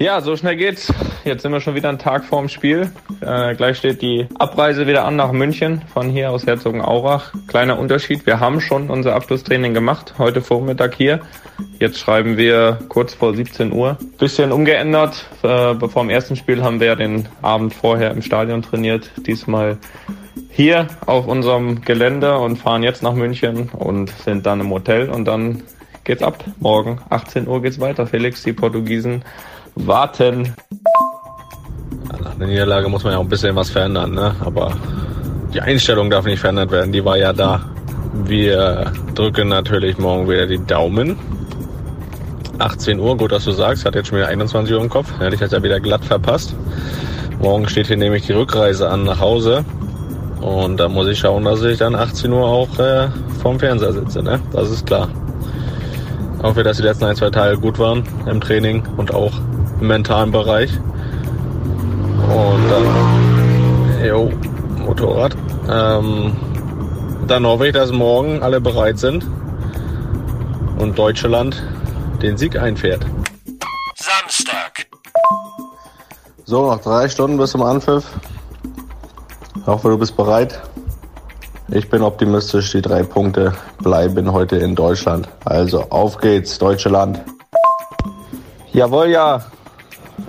Ja, so schnell geht's. Jetzt sind wir schon wieder einen Tag vorm Spiel. Äh, gleich steht die Abreise wieder an nach München von hier aus Herzogenaurach. Kleiner Unterschied, wir haben schon unser Abschlusstraining gemacht, heute Vormittag hier. Jetzt schreiben wir kurz vor 17 Uhr. Bisschen umgeändert. Äh, bevor dem ersten Spiel haben wir den Abend vorher im Stadion trainiert. Diesmal hier auf unserem Gelände und fahren jetzt nach München und sind dann im Hotel und dann geht's ab. Morgen 18 Uhr geht's weiter. Felix, die Portugiesen warten. Nach der Niederlage muss man ja auch ein bisschen was verändern, ne? aber die Einstellung darf nicht verändert werden, die war ja da. Wir drücken natürlich morgen wieder die Daumen. 18 Uhr, gut, dass du sagst, hat jetzt schon wieder 21 Uhr im Kopf. Hätte ich das ja wieder glatt verpasst. Morgen steht hier nämlich die Rückreise an nach Hause. Und da muss ich schauen, dass ich dann 18 Uhr auch äh, vorm Fernseher sitze, ne? Das ist klar. Auch für, dass die letzten ein, zwei Tage gut waren im Training und auch im mentalen Bereich. Und dann, jo, Motorrad. Ähm, dann hoffe ich, dass morgen alle bereit sind und Deutschland den Sieg einfährt. Samstag. So, noch drei Stunden bis zum Anpfiff. Ich hoffe, du bist bereit. Ich bin optimistisch, die drei Punkte bleiben heute in Deutschland. Also auf geht's, deutsche Land. Jawohl, ja.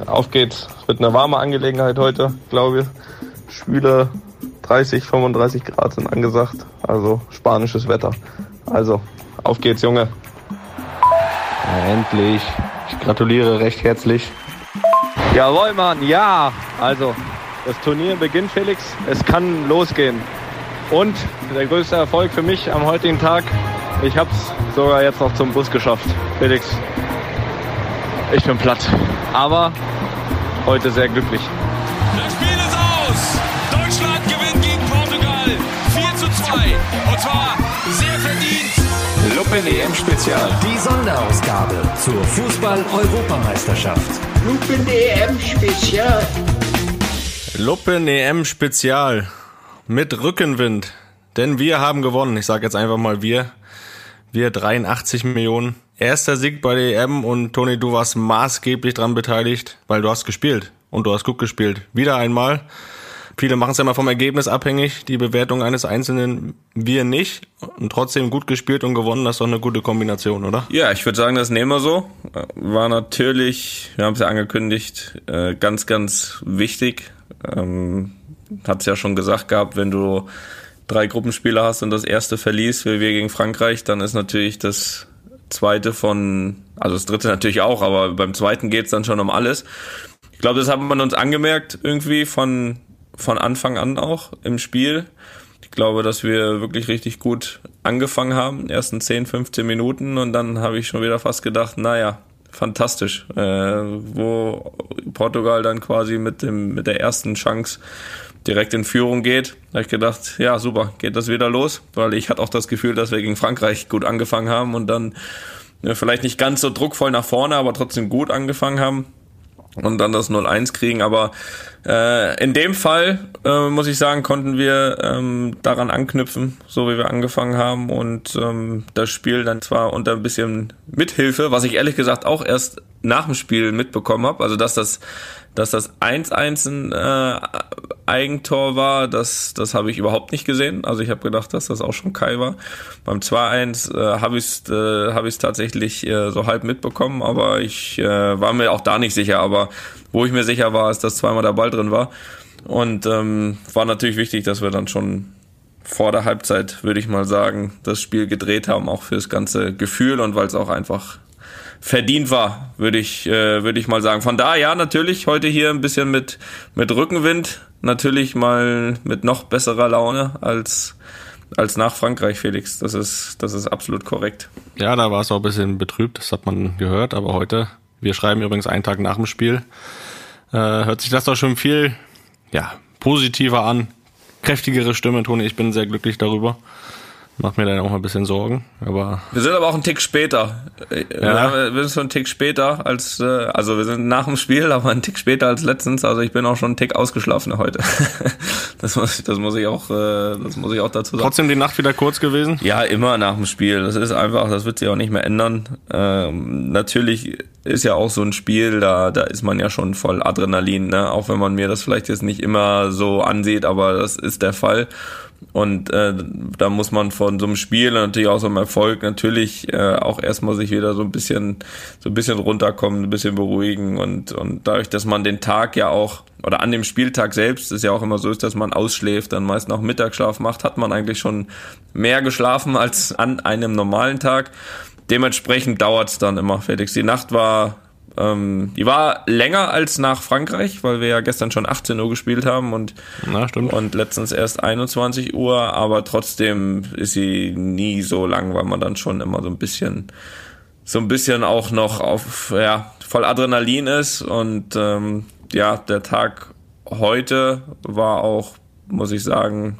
Auf geht's. Es wird eine warme Angelegenheit heute, glaube ich. Schwüle 30, 35 Grad sind angesagt. Also spanisches Wetter. Also, auf geht's, Junge. Ja, endlich. Ich gratuliere recht herzlich. Jawohl, Mann, ja. Also, das Turnier beginnt, Felix. Es kann losgehen. Und der größte Erfolg für mich am heutigen Tag, ich habe es sogar jetzt noch zum Bus geschafft. Felix, ich bin platt. Aber heute sehr glücklich. Das Spiel ist aus. Deutschland gewinnt gegen Portugal 4 zu 2. Und zwar sehr verdient. Lupen EM Spezial. Die Sonderausgabe zur Fußball-Europameisterschaft. Lupen EM Spezial. Luppen EM Spezial mit Rückenwind. Denn wir haben gewonnen. Ich sage jetzt einfach mal wir. Wir 83 Millionen. Erster Sieg bei der EM und Toni, du warst maßgeblich dran beteiligt, weil du hast gespielt. Und du hast gut gespielt. Wieder einmal. Viele machen es ja mal vom Ergebnis abhängig, die Bewertung eines Einzelnen. Wir nicht. Und trotzdem gut gespielt und gewonnen, das ist doch eine gute Kombination, oder? Ja, ich würde sagen, das nehmen wir so. War natürlich, wir haben es ja angekündigt, äh, ganz, ganz wichtig. Ähm, Hat es ja schon gesagt gehabt, wenn du drei Gruppenspiele hast und das erste verliest, wie wir gegen Frankreich, dann ist natürlich das zweite von, also das dritte natürlich auch, aber beim zweiten geht's dann schon um alles. Ich glaube, das hat man uns angemerkt irgendwie von, von Anfang an auch im Spiel. Ich glaube, dass wir wirklich richtig gut angefangen haben, ersten 10, 15 Minuten und dann habe ich schon wieder fast gedacht, naja, fantastisch, äh, wo Portugal dann quasi mit dem mit der ersten Chance direkt in Führung geht. Da habe ich gedacht, ja super, geht das wieder los, weil ich hatte auch das Gefühl, dass wir gegen Frankreich gut angefangen haben und dann ja, vielleicht nicht ganz so druckvoll nach vorne, aber trotzdem gut angefangen haben und dann das 0-1 kriegen. Aber äh, in dem Fall, äh, muss ich sagen, konnten wir ähm, daran anknüpfen, so wie wir angefangen haben. Und ähm, das Spiel dann zwar unter ein bisschen Mithilfe, was ich ehrlich gesagt auch erst nach dem Spiel mitbekommen habe. Also dass das dass das 1-1 ein äh, Eigentor war, das, das habe ich überhaupt nicht gesehen. Also ich habe gedacht, dass das auch schon Kai war. Beim 2-1 äh, habe ich es äh, hab tatsächlich äh, so halb mitbekommen, aber ich äh, war mir auch da nicht sicher. Aber wo ich mir sicher war, ist, dass zweimal der Ball drin war. Und ähm, war natürlich wichtig, dass wir dann schon vor der Halbzeit, würde ich mal sagen, das Spiel gedreht haben, auch fürs ganze Gefühl und weil es auch einfach verdient war, würde ich, äh, würde ich mal sagen. Von da ja, natürlich heute hier ein bisschen mit, mit Rückenwind, natürlich mal mit noch besserer Laune als, als nach Frankreich, Felix. Das ist, das ist absolut korrekt. Ja, da war es auch ein bisschen betrübt, das hat man gehört, aber heute, wir schreiben übrigens einen Tag nach dem Spiel, äh, hört sich das doch schon viel, ja, positiver an. Kräftigere Stimme, Toni, ich bin sehr glücklich darüber. Macht mir dann auch ein bisschen Sorgen, aber. Wir sind aber auch einen Tick später. Ja. Wir sind so einen Tick später als, äh, also wir sind nach dem Spiel, aber einen Tick später als letztens. Also ich bin auch schon einen Tick ausgeschlafen heute. das muss, das muss ich auch, äh, das muss ich auch dazu sagen. Trotzdem die Nacht wieder kurz gewesen? Ja, immer nach dem Spiel. Das ist einfach, das wird sich auch nicht mehr ändern. Ähm, natürlich ist ja auch so ein Spiel, da, da ist man ja schon voll Adrenalin, ne? Auch wenn man mir das vielleicht jetzt nicht immer so ansieht, aber das ist der Fall. Und äh, da muss man von so einem Spiel natürlich auch so einem Erfolg natürlich äh, auch erstmal sich wieder so ein bisschen so ein bisschen runterkommen, ein bisschen beruhigen und und dadurch, dass man den Tag ja auch oder an dem Spieltag selbst ist ja auch immer so ist, dass man ausschläft, dann meist noch Mittagsschlaf macht, hat man eigentlich schon mehr geschlafen als an einem normalen Tag. Dementsprechend dauert's dann immer, Felix. Die Nacht war ähm, die war länger als nach Frankreich, weil wir ja gestern schon 18 Uhr gespielt haben und, Na, und letztens erst 21 Uhr, aber trotzdem ist sie nie so lang, weil man dann schon immer so ein bisschen, so ein bisschen auch noch auf, ja, voll Adrenalin ist und ähm, ja, der Tag heute war auch, muss ich sagen,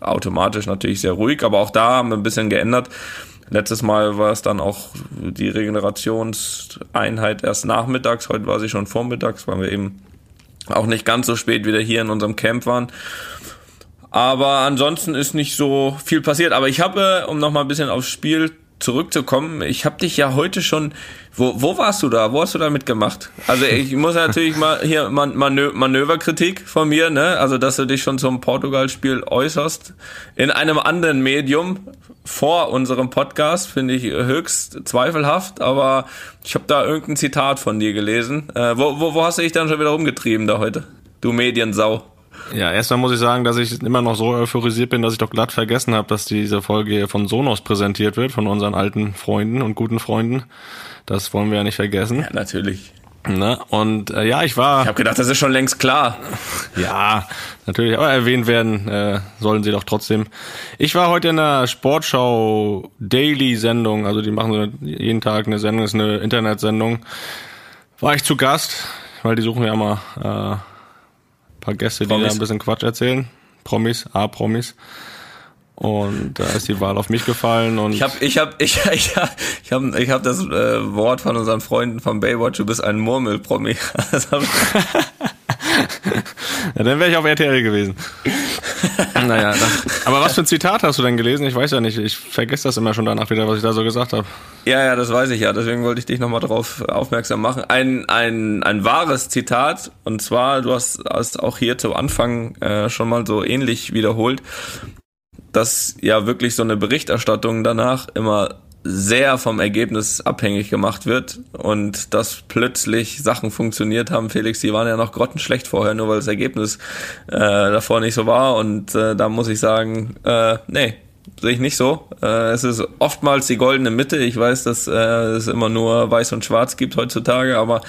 automatisch natürlich sehr ruhig, aber auch da haben wir ein bisschen geändert. Letztes Mal war es dann auch die Regenerationseinheit erst nachmittags, heute war sie schon vormittags, weil wir eben auch nicht ganz so spät wieder hier in unserem Camp waren. Aber ansonsten ist nicht so viel passiert. Aber ich habe, um nochmal ein bisschen aufs Spiel zurückzukommen, ich habe dich ja heute schon, wo, wo warst du da? Wo hast du da mitgemacht? Also ich muss natürlich mal hier Manö Manöverkritik von mir, ne? Also dass du dich schon zum Portugal-Spiel äußerst in einem anderen Medium vor unserem Podcast finde ich höchst zweifelhaft, aber ich habe da irgendein Zitat von dir gelesen. Äh, wo, wo, wo hast du dich dann schon wieder rumgetrieben da heute? Du Mediensau. Ja, erstmal muss ich sagen, dass ich immer noch so euphorisiert bin, dass ich doch glatt vergessen habe, dass diese Folge von Sonos präsentiert wird, von unseren alten Freunden und guten Freunden. Das wollen wir ja nicht vergessen. Ja, natürlich. Ne? Und äh, ja, ich war. Ich habe gedacht, das ist schon längst klar. Ja, natürlich, aber erwähnt werden äh, sollen sie doch trotzdem. Ich war heute in der Sportschau Daily Sendung, also die machen so jeden Tag eine Sendung, ist eine Internetsendung. War ich zu Gast, weil die suchen ja mal äh, paar Gäste, Promis. die da ein bisschen Quatsch erzählen. Promis, A-Promis. Und da ist die Wahl auf mich gefallen und ich habe ich habe ich ich habe ich habe ich hab das äh, Wort von unseren Freunden von Baywatch, du bist ein Murmelpromi. ja, dann wäre ich auf RTL gewesen. naja, das, aber was für ein Zitat hast du denn gelesen? Ich weiß ja nicht, ich vergesse das immer schon danach wieder, was ich da so gesagt habe. Ja, ja, das weiß ich ja, deswegen wollte ich dich nochmal darauf aufmerksam machen. Ein, ein, ein wahres Zitat, und zwar, du hast, hast auch hier zu Anfang äh, schon mal so ähnlich wiederholt, dass ja wirklich so eine Berichterstattung danach immer sehr vom Ergebnis abhängig gemacht wird und dass plötzlich Sachen funktioniert haben. Felix, die waren ja noch grottenschlecht vorher, nur weil das Ergebnis äh, davor nicht so war. Und äh, da muss ich sagen, äh, nee, sehe ich nicht so. Äh, es ist oftmals die goldene Mitte. Ich weiß, dass äh, es immer nur weiß und schwarz gibt heutzutage, aber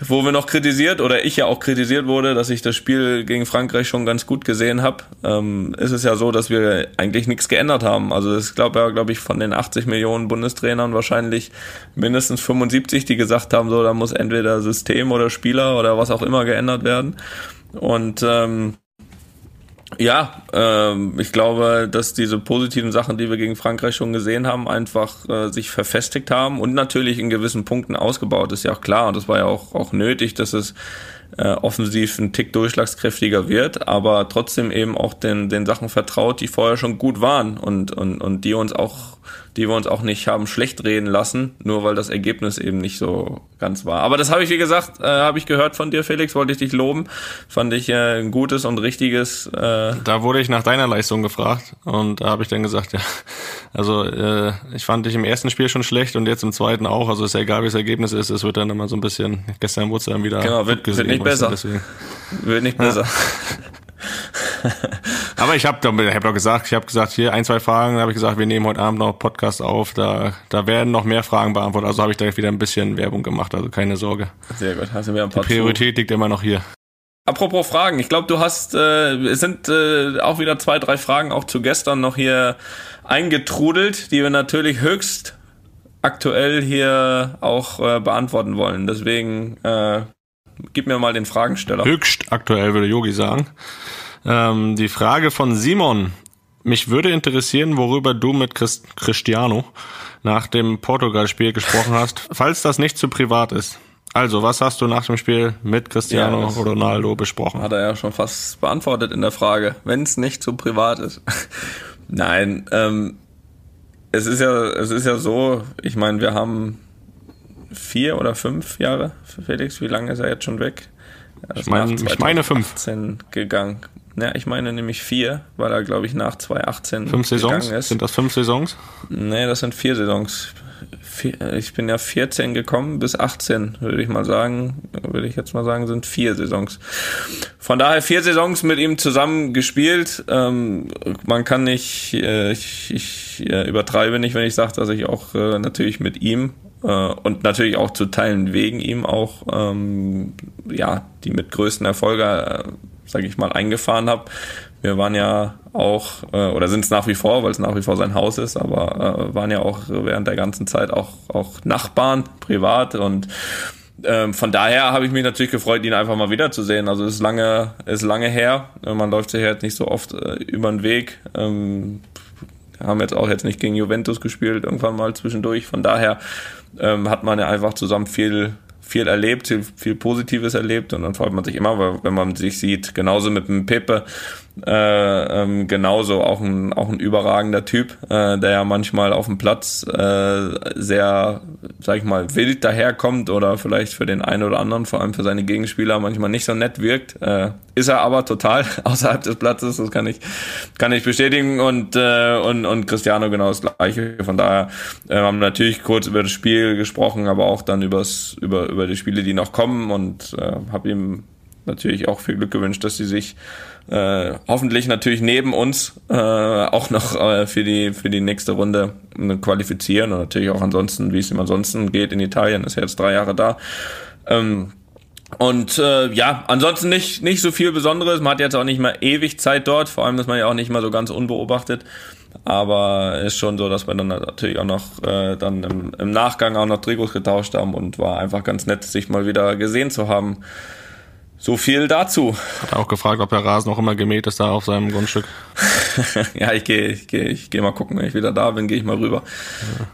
wo wir noch kritisiert oder ich ja auch kritisiert wurde, dass ich das Spiel gegen Frankreich schon ganz gut gesehen habe, ähm, ist es ja so, dass wir eigentlich nichts geändert haben. Also es glaube ja, glaube ich, von den 80 Millionen Bundestrainern wahrscheinlich mindestens 75, die gesagt haben, so da muss entweder System oder Spieler oder was auch immer geändert werden. Und ähm, ja, ähm, ich glaube, dass diese positiven Sachen, die wir gegen Frankreich schon gesehen haben, einfach äh, sich verfestigt haben und natürlich in gewissen Punkten ausgebaut ist ja auch klar. Und das war ja auch, auch nötig, dass es äh, offensiv ein Tick durchschlagskräftiger wird, aber trotzdem eben auch den, den Sachen vertraut, die vorher schon gut waren und, und, und die uns auch die wir uns auch nicht haben schlecht reden lassen, nur weil das Ergebnis eben nicht so ganz war. Aber das habe ich, wie gesagt, äh, habe ich gehört von dir, Felix, wollte ich dich loben. Fand ich äh, ein gutes und richtiges. Äh da wurde ich nach deiner Leistung gefragt und da habe ich dann gesagt, ja, also äh, ich fand dich im ersten Spiel schon schlecht und jetzt im zweiten auch. Also ist ja egal, wie das Ergebnis ist, es wird dann immer so ein bisschen, gestern wurde es dann wieder genau, wird, gesehen, wird nicht besser. Wird nicht besser. Ja. Aber ich habe hab doch gesagt, ich habe gesagt, hier ein, zwei Fragen, habe ich gesagt, wir nehmen heute Abend noch Podcast auf, da, da werden noch mehr Fragen beantwortet. Also habe ich da wieder ein bisschen Werbung gemacht, also keine Sorge. Sehr gut, hast du mir ein paar Die Priorität zu. liegt immer noch hier. Apropos Fragen, ich glaube, du hast, äh, es sind äh, auch wieder zwei, drei Fragen auch zu gestern noch hier eingetrudelt, die wir natürlich höchst aktuell hier auch äh, beantworten wollen. Deswegen äh, gib mir mal den Fragensteller. Höchst aktuell, würde Yogi sagen. Ähm, die Frage von Simon. mich würde interessieren, worüber du mit Christ Cristiano nach dem Portugal-Spiel gesprochen hast, falls das nicht zu privat ist. Also, was hast du nach dem Spiel mit Cristiano Ja, Ronaldo besprochen? Hat er ja schon fast beantwortet in der Frage, wenn es nicht zu privat ist. Nein, ähm, es ist ja, es ist ja so, ich meine, wir haben vier oder fünf Jahre, Felix, wie lange ist er jetzt schon weg? Ist mein- ich meine fünf. 2018 gegangen. Ja, ich meine nämlich vier, weil er, glaube ich, nach 2018 Fünf Saisons? gegangen ist. Sind das fünf Saisons? Nee, das sind vier Saisons. Vier, ich bin ja 14 gekommen bis 18, würde ich mal sagen. Würde ich jetzt mal sagen, sind vier Saisons. Von daher vier Saisons mit ihm zusammen gespielt. Ähm, man kann nicht, äh, ich, ich äh, übertreibe nicht, wenn ich sage, dass ich auch äh, natürlich mit ihm äh, und natürlich auch zu Teilen wegen ihm auch ähm, ja die mit größten Erfolge, äh, sage ich mal, eingefahren habe. Wir waren ja auch, äh, oder sind es nach wie vor, weil es nach wie vor sein Haus ist, aber äh, waren ja auch während der ganzen Zeit auch, auch Nachbarn, privat und ähm, von daher habe ich mich natürlich gefreut, ihn einfach mal wiederzusehen. Also ist lange, ist lange her. Man läuft sich jetzt nicht so oft äh, über den Weg. Ähm, haben jetzt auch jetzt nicht gegen Juventus gespielt, irgendwann mal zwischendurch. Von daher ähm, hat man ja einfach zusammen viel, viel erlebt, viel, Positives erlebt und dann freut man sich immer, wenn man sich sieht, genauso mit dem Pepe, äh, ähm, genauso auch ein, auch ein überragender Typ, äh, der ja manchmal auf dem Platz äh, sehr, sag ich mal, wild daherkommt oder vielleicht für den einen oder anderen, vor allem für seine Gegenspieler, manchmal nicht so nett wirkt. Äh, ist er aber total außerhalb des Platzes, das kann ich, kann ich bestätigen und, äh, und, und Cristiano genau das gleiche. Von daher äh, haben wir natürlich kurz über das Spiel gesprochen, aber auch dann übers, über, über die Spiele, die noch kommen und äh, habe ihm natürlich auch viel Glück gewünscht, dass sie sich äh, hoffentlich natürlich neben uns äh, auch noch äh, für die für die nächste Runde äh, qualifizieren und natürlich auch ansonsten, wie es ihm ansonsten geht in Italien, ist er jetzt drei Jahre da. Ähm, und äh, ja, ansonsten nicht nicht so viel Besonderes. Man hat jetzt auch nicht mal ewig Zeit dort, vor allem ist man ja auch nicht mal so ganz unbeobachtet. Aber ist schon so, dass wir dann natürlich auch noch äh, dann im, im Nachgang auch noch Trikots getauscht haben und war einfach ganz nett, sich mal wieder gesehen zu haben. So viel dazu. Hat er auch gefragt, ob der Rasen noch immer gemäht ist da auf seinem Grundstück. ja, ich gehe, ich gehe, ich gehe mal gucken, wenn ich wieder da bin, gehe ich mal rüber,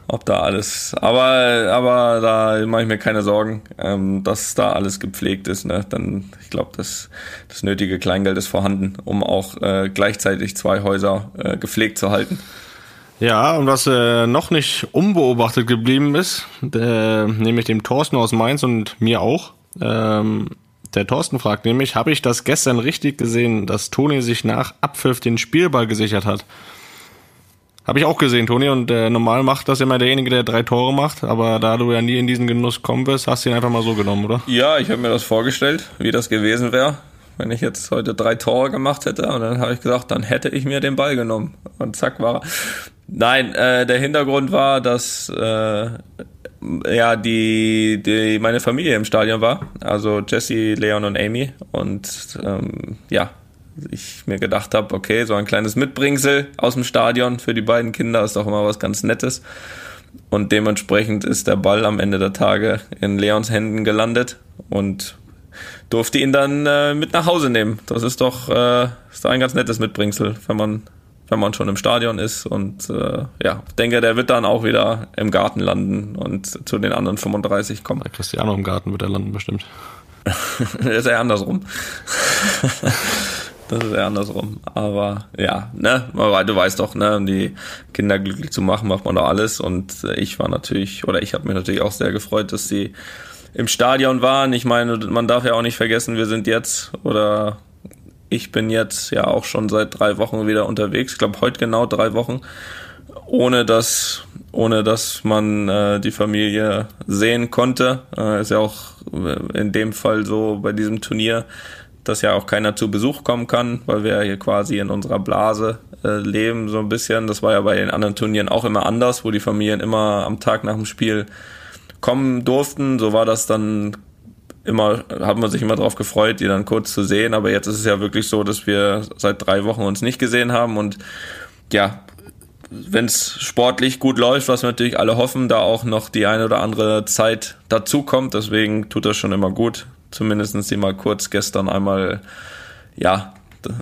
ob da alles. Aber, aber da mache ich mir keine Sorgen, ähm, dass da alles gepflegt ist. Ne? Dann, ich glaube, das, das nötige Kleingeld ist vorhanden, um auch äh, gleichzeitig zwei Häuser äh, gepflegt zu halten. Ja, und was äh, noch nicht unbeobachtet geblieben ist, äh, nämlich dem Thorsten aus Mainz und mir auch. Ähm, der Thorsten fragt nämlich, habe ich das gestern richtig gesehen, dass Toni sich nach Abpfiff den Spielball gesichert hat? Habe ich auch gesehen, Toni, und äh, normal macht das immer derjenige, der drei Tore macht, aber da du ja nie in diesen Genuss kommen wirst, hast du ihn einfach mal so genommen, oder? Ja, ich habe mir das vorgestellt, wie das gewesen wäre, wenn ich jetzt heute drei Tore gemacht hätte. Und dann habe ich gesagt, dann hätte ich mir den Ball genommen. Und zack war er. Nein, äh, der Hintergrund war, dass äh, ja die, die meine Familie im Stadion war. Also Jesse, Leon und Amy. Und ähm, ja, ich mir gedacht habe, okay, so ein kleines Mitbringsel aus dem Stadion für die beiden Kinder ist doch immer was ganz Nettes. Und dementsprechend ist der Ball am Ende der Tage in Leons Händen gelandet und durfte ihn dann äh, mit nach Hause nehmen. Das ist doch, äh, ist doch ein ganz nettes Mitbringsel, wenn man, wenn man schon im Stadion ist. Und äh, ja, ich denke, der wird dann auch wieder im Garten landen und zu den anderen 35 kommen. Bei Cristiano im Garten wird er landen bestimmt. das ist eher andersrum. das ist eher andersrum. Aber ja, ne, du weißt doch, ne, um die Kinder glücklich zu machen, macht man doch alles. Und äh, ich war natürlich, oder ich habe mich natürlich auch sehr gefreut, dass sie im Stadion waren. Ich meine, man darf ja auch nicht vergessen, wir sind jetzt oder ich bin jetzt ja auch schon seit drei Wochen wieder unterwegs. Ich glaube heute genau drei Wochen, ohne dass ohne dass man äh, die Familie sehen konnte. Äh, ist ja auch in dem Fall so bei diesem Turnier, dass ja auch keiner zu Besuch kommen kann, weil wir hier quasi in unserer Blase äh, leben so ein bisschen. Das war ja bei den anderen Turnieren auch immer anders, wo die Familien immer am Tag nach dem Spiel kommen durften. So war das dann immer, hat man sich immer darauf gefreut, die dann kurz zu sehen. Aber jetzt ist es ja wirklich so, dass wir seit drei Wochen uns nicht gesehen haben und ja, wenn es sportlich gut läuft, was wir natürlich alle hoffen, da auch noch die eine oder andere Zeit dazukommt. Deswegen tut das schon immer gut. Zumindest sie mal kurz gestern einmal, ja,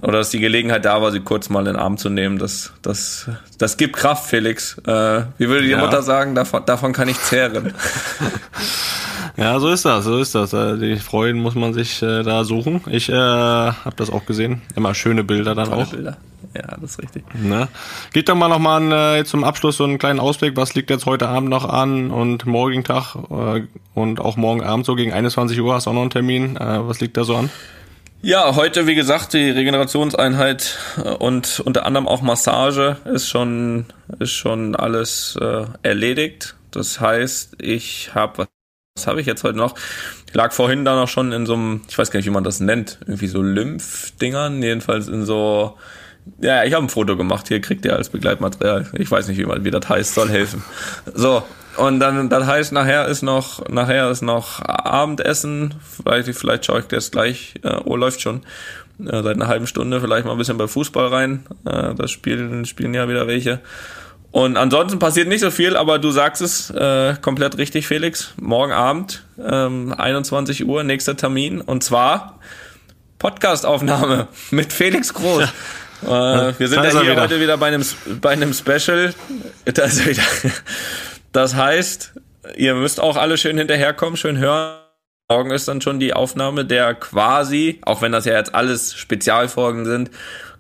oder dass die Gelegenheit da war, sie kurz mal in den Arm zu nehmen. Das, das, das gibt Kraft, Felix. Äh, wie würde die Ja. Mutter sagen, davon, davon kann ich zehren. Ja, so ist das, so ist das. Äh, Die Freuden muss man sich äh, da suchen. Ich äh, habe das auch gesehen. Immer schöne Bilder dann Tolle auch. Bilder. Ja, das ist richtig. Ne? Gib doch mal noch mal einen, äh, jetzt zum Abschluss so einen kleinen Ausblick. Was liegt jetzt heute Abend noch an und morgigen Tag äh, und auch morgen Abend so gegen 21 Uhr hast du auch noch einen Termin. Äh, was liegt da so an? Ja, heute, wie gesagt, die Regenerationseinheit äh, und unter anderem auch Massage ist schon, ist schon alles äh, erledigt. Das heißt, ich habe, was, habe ich jetzt heute noch? Ich lag vorhin da noch schon in so einem, ich weiß gar nicht, wie man das nennt, irgendwie so Lymphdingern, jedenfalls in so, ja, ich habe ein Foto gemacht, hier kriegt ihr als Begleitmaterial. Ich weiß nicht, wie man, wie das heißt, soll helfen. So, und dann, das heißt, nachher ist noch, nachher ist noch Abendessen. Vielleicht, vielleicht schaue ich das gleich. Äh, oh, läuft schon. Äh, seit einer halben Stunde vielleicht mal ein bisschen bei Fußball rein. Äh, das spielen, spielen ja wieder welche. Und ansonsten passiert nicht so viel, aber du sagst es äh, komplett richtig, Felix. Morgen Abend, ähm, 21 Uhr, nächster Termin. Und zwar Podcastaufnahme mit Felix Groß. Äh, wir sind ja er hier wieder. heute wieder bei einem, bei einem Special. Da ist wieder. Das heißt, ihr müsst auch alle schön hinterherkommen, schön hören. Morgen ist dann schon die Aufnahme der quasi, auch wenn das ja jetzt alles Spezialfolgen sind,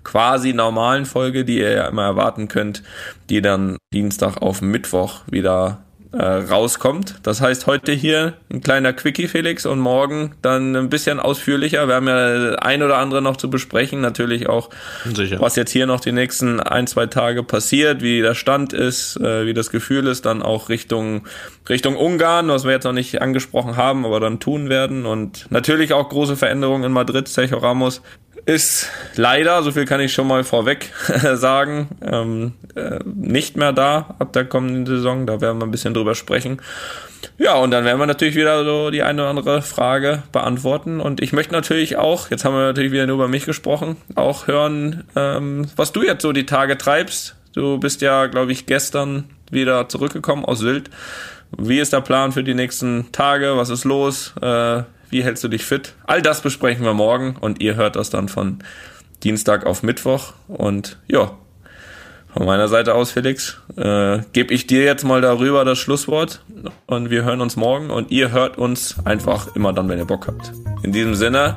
quasi normalen Folge, die ihr ja immer erwarten könnt, die dann Dienstag auf Mittwoch wieder äh, rauskommt. Das heißt, heute hier ein kleiner Quickie, Felix, und morgen dann ein bisschen ausführlicher. Wir haben ja ein oder andere noch zu besprechen, natürlich auch Sicher. was jetzt hier noch die nächsten ein, zwei Tage passiert, wie der Stand ist, äh, wie das Gefühl ist, dann auch Richtung, Richtung Ungarn, was wir jetzt noch nicht angesprochen haben, aber dann tun werden. Und natürlich auch große Veränderungen in Madrid. Sergio Ramos ist leider, so viel kann ich schon mal vorweg sagen, ähm, äh, nicht mehr da ab der kommenden Saison. Da werden wir ein bisschen drüber sprechen. Ja, und dann werden wir natürlich wieder so die eine oder andere Frage beantworten. Und ich möchte natürlich auch, jetzt haben wir natürlich wieder nur über mich gesprochen, auch hören, ähm, was du jetzt so die Tage treibst. Du bist ja, glaube ich, gestern wieder zurückgekommen aus Sylt. Wie ist der Plan für die nächsten Tage? Was ist los? Äh, wie hältst du dich fit? All das besprechen wir morgen und ihr hört das dann von Dienstag auf Mittwoch. Und ja, von meiner Seite aus, Felix, äh, gebe ich dir jetzt mal darüber das Schlusswort und wir hören uns morgen und ihr hört uns einfach immer dann, wenn ihr Bock habt. In diesem Sinne,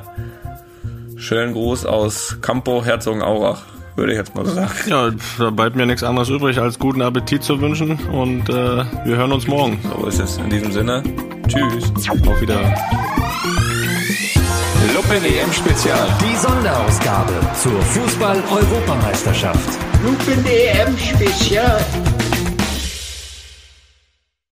schönen Gruß aus Campo Herzogenaurach, würde ich jetzt mal sagen. Ja, da bleibt mir nichts anderes übrig, als guten Appetit zu wünschen und äh, wir hören uns morgen. So ist es. In diesem Sinne, tschüss. Auf Wiedersehen. Lupen EM Spezial. Die Sonderausgabe zur Fußball-Europameisterschaft. Lupen EM Spezial.